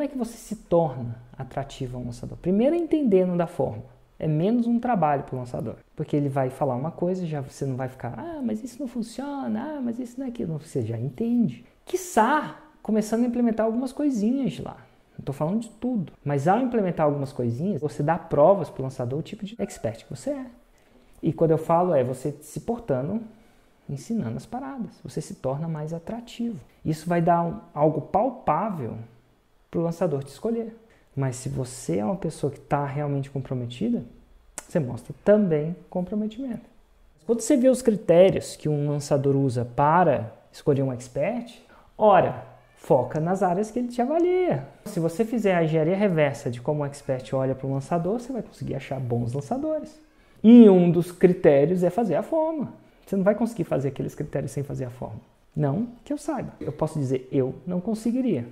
Como é que você se torna atrativo ao lançador? Primeiro, entendendo da forma. É menos um trabalho para o lançador. Porque ele vai falar uma coisa, já você não vai ficar, ah, mas isso não funciona, ah, mas isso não é aquilo. Você já entende. Quiçá, começando a implementar algumas coisinhas lá. Não estou falando de tudo. Mas ao implementar algumas coisinhas, você dá provas para o lançador o tipo de expert que você é. E quando eu falo é você se portando, ensinando as paradas. Você se torna mais atrativo. Isso vai dar um, algo palpável para o lançador te escolher. Mas se você é uma pessoa que está realmente comprometida, você mostra também comprometimento. Quando você vê os critérios que um lançador usa para escolher um expert, ora, foca nas áreas que ele te avalia. Se você fizer a engenharia reversa de como um expert olha para o lançador, você vai conseguir achar bons lançadores. E um dos critérios é fazer a forma. Você não vai conseguir fazer aqueles critérios sem fazer a forma. Não que eu saiba. Eu posso dizer, eu não conseguiria.